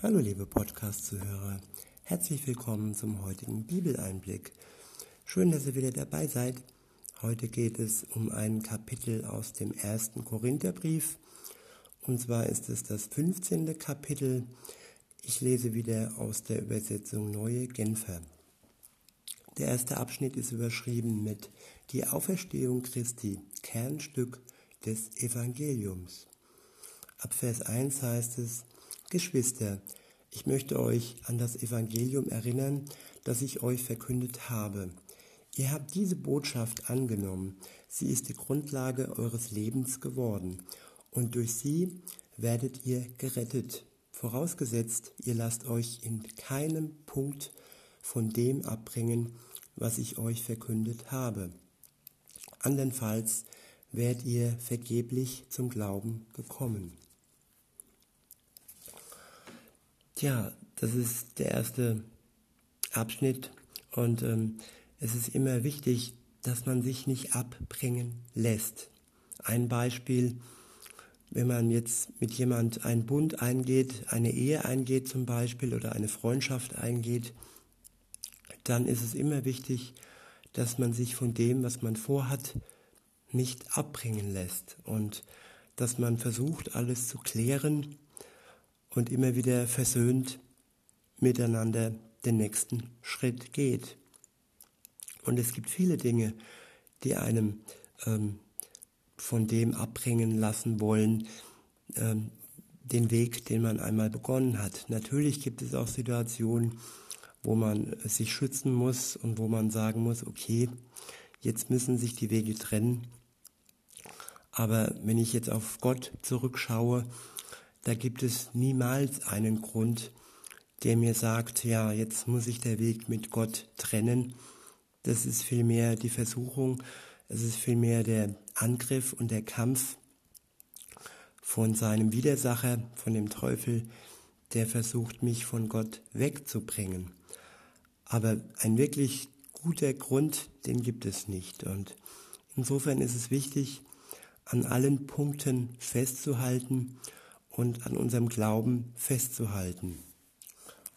Hallo liebe Podcast-Zuhörer, herzlich willkommen zum heutigen Bibeleinblick. Schön, dass ihr wieder dabei seid. Heute geht es um ein Kapitel aus dem ersten Korintherbrief. Und zwar ist es das 15. Kapitel. Ich lese wieder aus der Übersetzung Neue Genfer. Der erste Abschnitt ist überschrieben mit Die Auferstehung Christi, Kernstück des Evangeliums. Ab Vers 1 heißt es, Geschwister, ich möchte euch an das Evangelium erinnern, das ich euch verkündet habe. Ihr habt diese Botschaft angenommen, sie ist die Grundlage eures Lebens geworden, und durch sie werdet ihr gerettet, vorausgesetzt, ihr lasst euch in keinem Punkt von dem abbringen, was ich euch verkündet habe. Andernfalls werdet ihr vergeblich zum Glauben gekommen. Tja, das ist der erste Abschnitt und ähm, es ist immer wichtig, dass man sich nicht abbringen lässt. Ein Beispiel, wenn man jetzt mit jemand einen Bund eingeht, eine Ehe eingeht zum Beispiel oder eine Freundschaft eingeht, dann ist es immer wichtig, dass man sich von dem, was man vorhat, nicht abbringen lässt und dass man versucht, alles zu klären und immer wieder versöhnt miteinander den nächsten Schritt geht. Und es gibt viele Dinge, die einem ähm, von dem abbringen lassen wollen, ähm, den Weg, den man einmal begonnen hat. Natürlich gibt es auch Situationen, wo man sich schützen muss und wo man sagen muss, okay, jetzt müssen sich die Wege trennen. Aber wenn ich jetzt auf Gott zurückschaue, da gibt es niemals einen Grund, der mir sagt, ja, jetzt muss ich der Weg mit Gott trennen. Das ist vielmehr die Versuchung, es ist vielmehr der Angriff und der Kampf von seinem Widersacher, von dem Teufel, der versucht, mich von Gott wegzubringen. Aber ein wirklich guter Grund, den gibt es nicht. Und insofern ist es wichtig, an allen Punkten festzuhalten und an unserem Glauben festzuhalten.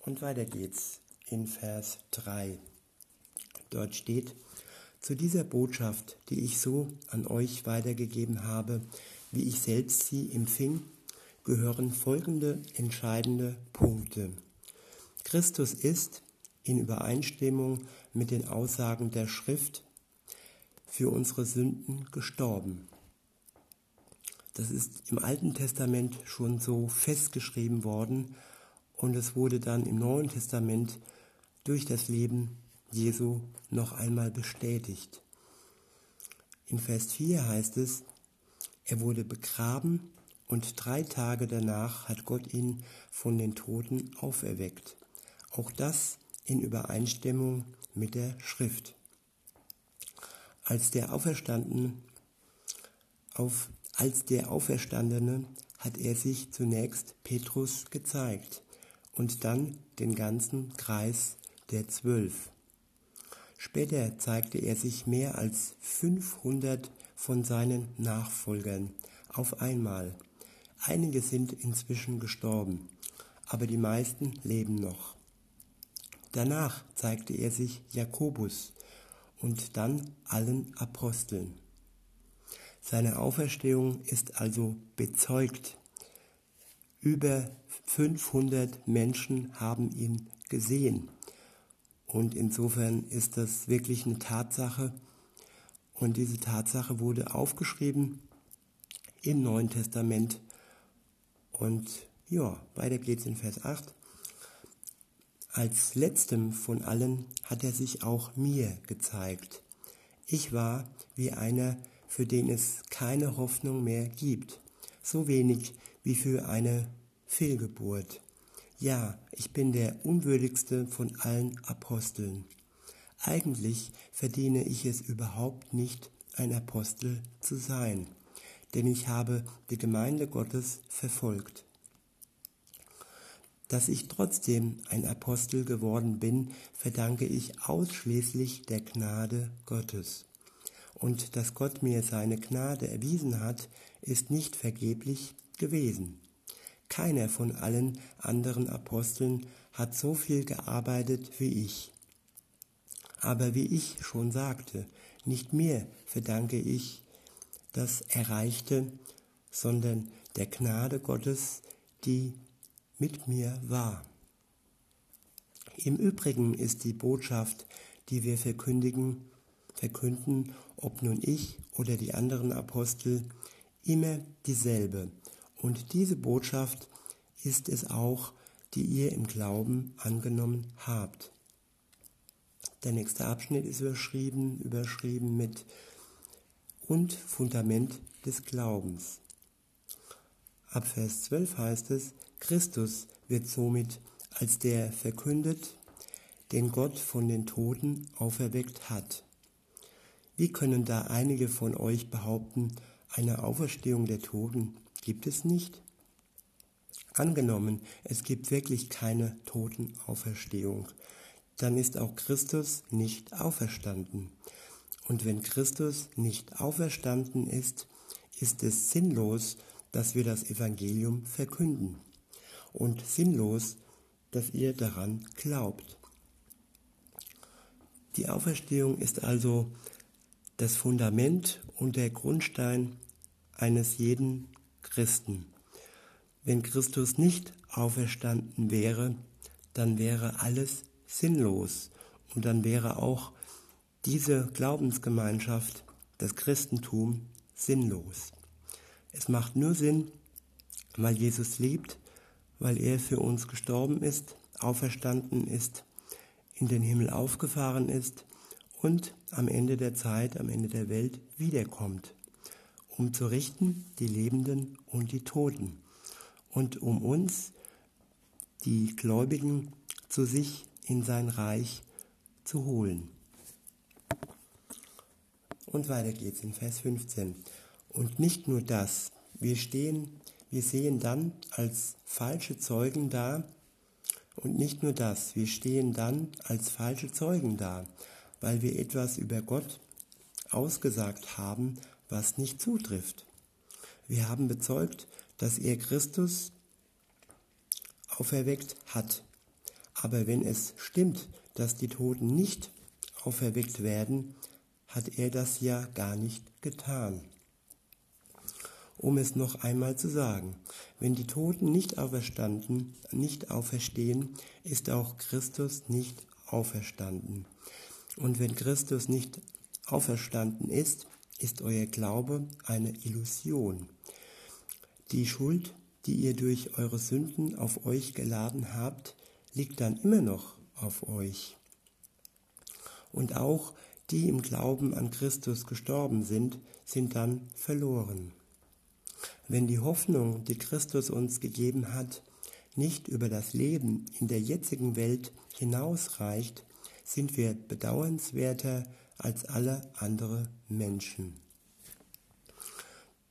Und weiter geht's in Vers 3. Dort steht, zu dieser Botschaft, die ich so an euch weitergegeben habe, wie ich selbst sie empfing, gehören folgende entscheidende Punkte. Christus ist in Übereinstimmung mit den Aussagen der Schrift für unsere Sünden gestorben. Das ist im Alten Testament schon so festgeschrieben worden und es wurde dann im Neuen Testament durch das Leben Jesu noch einmal bestätigt. In Vers 4 heißt es, er wurde begraben und drei Tage danach hat Gott ihn von den Toten auferweckt. Auch das in Übereinstimmung mit der Schrift. Als der Auferstandene auf als der Auferstandene hat er sich zunächst Petrus gezeigt und dann den ganzen Kreis der Zwölf. Später zeigte er sich mehr als 500 von seinen Nachfolgern auf einmal. Einige sind inzwischen gestorben, aber die meisten leben noch. Danach zeigte er sich Jakobus und dann allen Aposteln. Seine Auferstehung ist also bezeugt. Über 500 Menschen haben ihn gesehen. Und insofern ist das wirklich eine Tatsache. Und diese Tatsache wurde aufgeschrieben im Neuen Testament. Und ja, weiter geht's in Vers 8. Als letztem von allen hat er sich auch mir gezeigt. Ich war wie einer, für den es keine Hoffnung mehr gibt, so wenig wie für eine Fehlgeburt. Ja, ich bin der unwürdigste von allen Aposteln. Eigentlich verdiene ich es überhaupt nicht, ein Apostel zu sein, denn ich habe die Gemeinde Gottes verfolgt. Dass ich trotzdem ein Apostel geworden bin, verdanke ich ausschließlich der Gnade Gottes und dass Gott mir seine Gnade erwiesen hat, ist nicht vergeblich gewesen. keiner von allen anderen Aposteln hat so viel gearbeitet wie ich. Aber wie ich schon sagte, nicht mir verdanke ich das Erreichte, sondern der Gnade Gottes, die mit mir war. Im Übrigen ist die Botschaft, die wir verkündigen, verkünden, ob nun ich oder die anderen Apostel, immer dieselbe. Und diese Botschaft ist es auch, die ihr im Glauben angenommen habt. Der nächste Abschnitt ist überschrieben, überschrieben mit und Fundament des Glaubens. Ab Vers 12 heißt es, Christus wird somit als der verkündet, den Gott von den Toten auferweckt hat. Wie können da einige von euch behaupten, eine Auferstehung der Toten gibt es nicht? Angenommen, es gibt wirklich keine Totenauferstehung, dann ist auch Christus nicht auferstanden. Und wenn Christus nicht auferstanden ist, ist es sinnlos, dass wir das Evangelium verkünden und sinnlos, dass ihr daran glaubt. Die Auferstehung ist also das Fundament und der Grundstein eines jeden Christen. Wenn Christus nicht auferstanden wäre, dann wäre alles sinnlos und dann wäre auch diese Glaubensgemeinschaft, das Christentum, sinnlos. Es macht nur Sinn, weil Jesus liebt, weil er für uns gestorben ist, auferstanden ist, in den Himmel aufgefahren ist und am Ende der Zeit, am Ende der Welt wiederkommt, um zu richten die Lebenden und die Toten und um uns, die Gläubigen, zu sich in sein Reich zu holen. Und weiter geht's in Vers 15. Und nicht nur das, wir stehen, wir sehen dann als falsche Zeugen da, und nicht nur das, wir stehen dann als falsche Zeugen da, weil wir etwas über Gott ausgesagt haben, was nicht zutrifft. Wir haben bezeugt, dass er Christus auferweckt hat. Aber wenn es stimmt, dass die Toten nicht auferweckt werden, hat er das ja gar nicht getan um es noch einmal zu sagen. Wenn die Toten nicht auferstanden, nicht auferstehen, ist auch Christus nicht auferstanden. Und wenn Christus nicht auferstanden ist, ist euer Glaube eine Illusion. Die Schuld, die ihr durch eure Sünden auf euch geladen habt, liegt dann immer noch auf euch. Und auch die im Glauben an Christus gestorben sind, sind dann verloren. Wenn die Hoffnung, die Christus uns gegeben hat, nicht über das Leben in der jetzigen Welt hinausreicht, sind wir bedauernswerter als alle andere Menschen.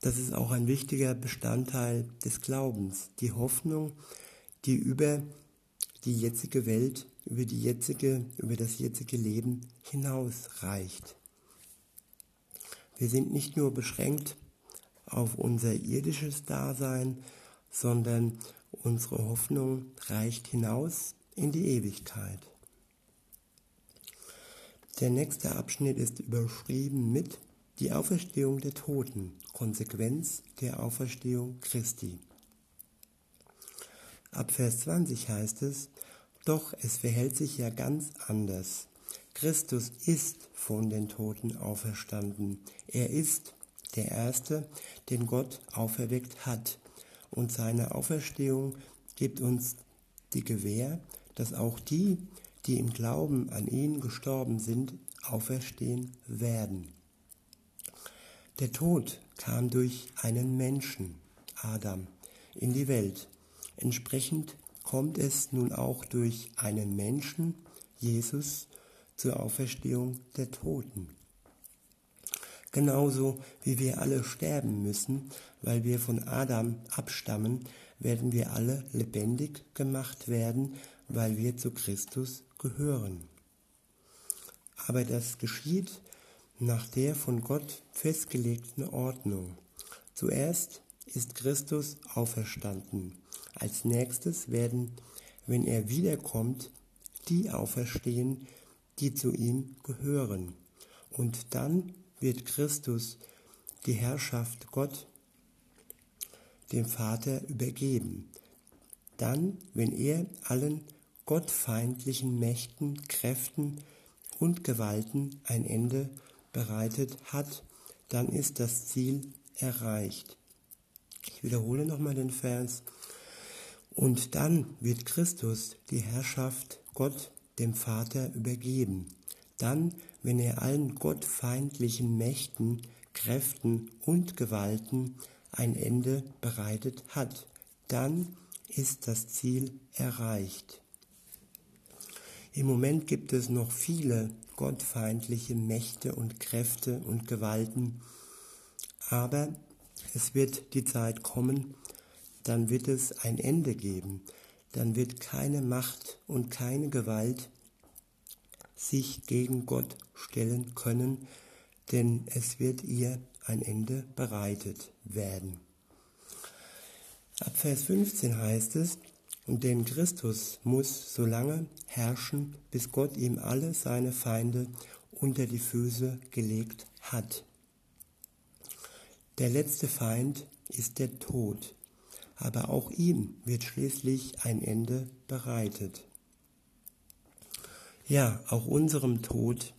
Das ist auch ein wichtiger Bestandteil des Glaubens, die Hoffnung, die über die jetzige Welt, über die jetzige, über das jetzige Leben hinausreicht. Wir sind nicht nur beschränkt auf unser irdisches Dasein, sondern unsere Hoffnung reicht hinaus in die Ewigkeit. Der nächste Abschnitt ist überschrieben mit die Auferstehung der Toten, Konsequenz der Auferstehung Christi. Ab Vers 20 heißt es, doch es verhält sich ja ganz anders. Christus ist von den Toten auferstanden. Er ist der Erste, den Gott auferweckt hat. Und seine Auferstehung gibt uns die Gewähr, dass auch die, die im Glauben an ihn gestorben sind, auferstehen werden. Der Tod kam durch einen Menschen, Adam, in die Welt. Entsprechend kommt es nun auch durch einen Menschen, Jesus, zur Auferstehung der Toten. Genauso wie wir alle sterben müssen, weil wir von Adam abstammen, werden wir alle lebendig gemacht werden, weil wir zu Christus gehören. Aber das geschieht nach der von Gott festgelegten Ordnung. Zuerst ist Christus auferstanden, Als nächstes werden, wenn er wiederkommt, die auferstehen, die zu ihm gehören. Und dann wird Christus die Herrschaft Gott, dem Vater, übergeben. Dann, wenn er allen gottfeindlichen Mächten, Kräften und Gewalten ein Ende bereitet hat, dann ist das Ziel erreicht. Ich wiederhole nochmal den Vers. Und dann wird Christus die Herrschaft Gott, dem Vater, übergeben. Dann, wenn er allen gottfeindlichen Mächten, Kräften und Gewalten ein Ende bereitet hat, dann ist das Ziel erreicht. Im Moment gibt es noch viele gottfeindliche Mächte und Kräfte und Gewalten, aber es wird die Zeit kommen, dann wird es ein Ende geben, dann wird keine Macht und keine Gewalt sich gegen Gott stellen können, denn es wird ihr ein Ende bereitet werden. Ab Vers 15 heißt es, denn Christus muss so lange herrschen, bis Gott ihm alle seine Feinde unter die Füße gelegt hat. Der letzte Feind ist der Tod, aber auch ihm wird schließlich ein Ende bereitet. Ja, auch unserem Tod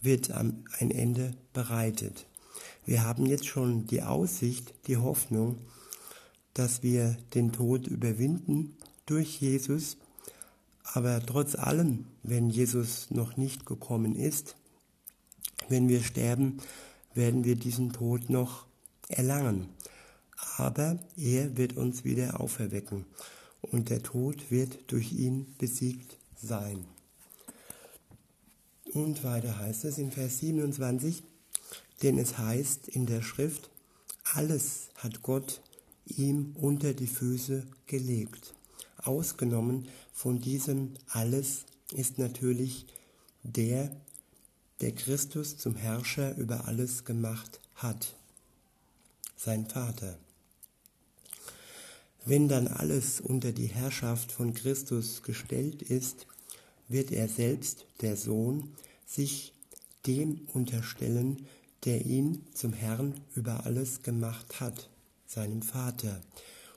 wird ein Ende bereitet. Wir haben jetzt schon die Aussicht, die Hoffnung, dass wir den Tod überwinden durch Jesus. Aber trotz allem, wenn Jesus noch nicht gekommen ist, wenn wir sterben, werden wir diesen Tod noch erlangen. Aber er wird uns wieder auferwecken und der Tod wird durch ihn besiegt sein. Und weiter heißt es in Vers 27, denn es heißt in der Schrift, alles hat Gott ihm unter die Füße gelegt. Ausgenommen von diesem alles ist natürlich der, der Christus zum Herrscher über alles gemacht hat, sein Vater. Wenn dann alles unter die Herrschaft von Christus gestellt ist, wird er selbst, der Sohn, sich dem unterstellen, der ihn zum Herrn über alles gemacht hat, seinem Vater.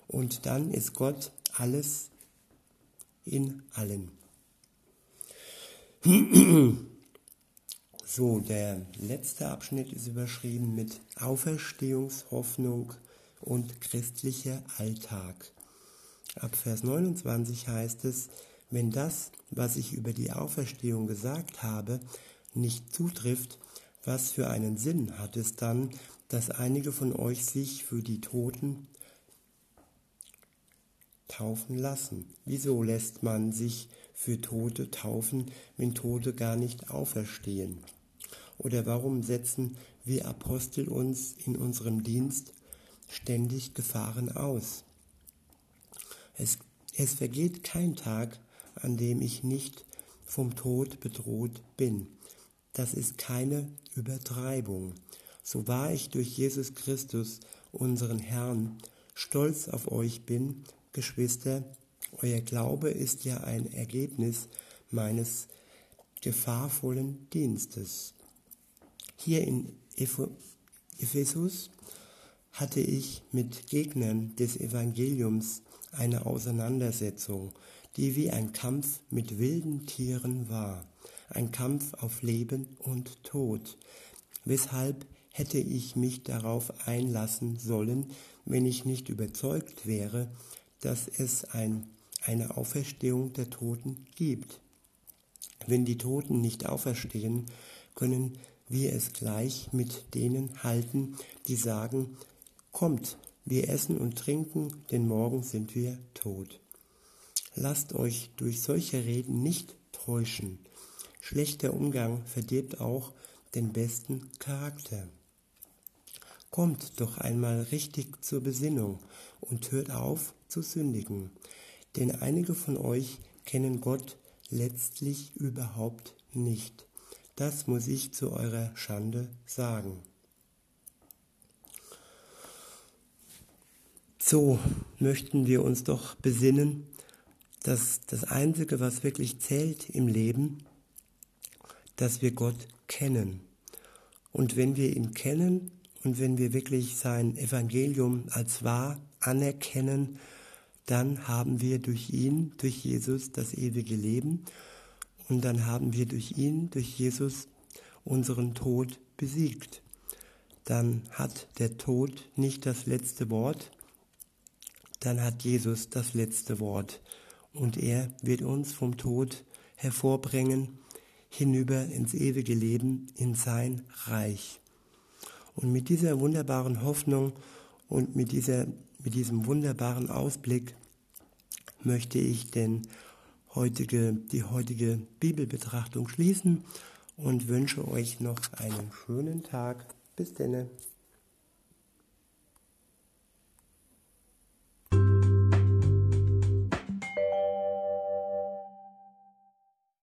Und dann ist Gott alles in allen. So, der letzte Abschnitt ist überschrieben mit Auferstehungshoffnung und christlicher Alltag. Ab Vers 29 heißt es, wenn das, was ich über die Auferstehung gesagt habe, nicht zutrifft, was für einen Sinn hat es dann, dass einige von euch sich für die Toten taufen lassen. Wieso lässt man sich für Tote taufen, wenn Tote gar nicht auferstehen? Oder warum setzen wir Apostel uns in unserem Dienst ständig Gefahren aus? Es, es vergeht kein Tag, an dem ich nicht vom Tod bedroht bin. Das ist keine Übertreibung. So wahr ich durch Jesus Christus, unseren Herrn, stolz auf euch bin, Geschwister, euer Glaube ist ja ein Ergebnis meines gefahrvollen Dienstes. Hier in Ephesus hatte ich mit Gegnern des Evangeliums eine Auseinandersetzung, die wie ein Kampf mit wilden Tieren war, ein Kampf auf Leben und Tod. Weshalb hätte ich mich darauf einlassen sollen, wenn ich nicht überzeugt wäre, dass es ein, eine Auferstehung der Toten gibt. Wenn die Toten nicht auferstehen, können wir es gleich mit denen halten, die sagen, kommt, wir essen und trinken, denn morgen sind wir tot. Lasst euch durch solche Reden nicht täuschen. Schlechter Umgang verdirbt auch den besten Charakter. Kommt doch einmal richtig zur Besinnung und hört auf zu sündigen, denn einige von euch kennen Gott letztlich überhaupt nicht. Das muss ich zu eurer Schande sagen. So, möchten wir uns doch besinnen, dass das Einzige, was wirklich zählt im Leben, dass wir Gott kennen. Und wenn wir ihn kennen und wenn wir wirklich sein Evangelium als wahr anerkennen, dann haben wir durch ihn, durch Jesus das ewige Leben und dann haben wir durch ihn, durch Jesus unseren Tod besiegt. Dann hat der Tod nicht das letzte Wort, dann hat Jesus das letzte Wort und er wird uns vom Tod hervorbringen hinüber ins ewige Leben, in sein Reich. Und mit dieser wunderbaren Hoffnung und mit, dieser, mit diesem wunderbaren Ausblick möchte ich den heutige, die heutige Bibelbetrachtung schließen und wünsche euch noch einen schönen Tag. Bis denne.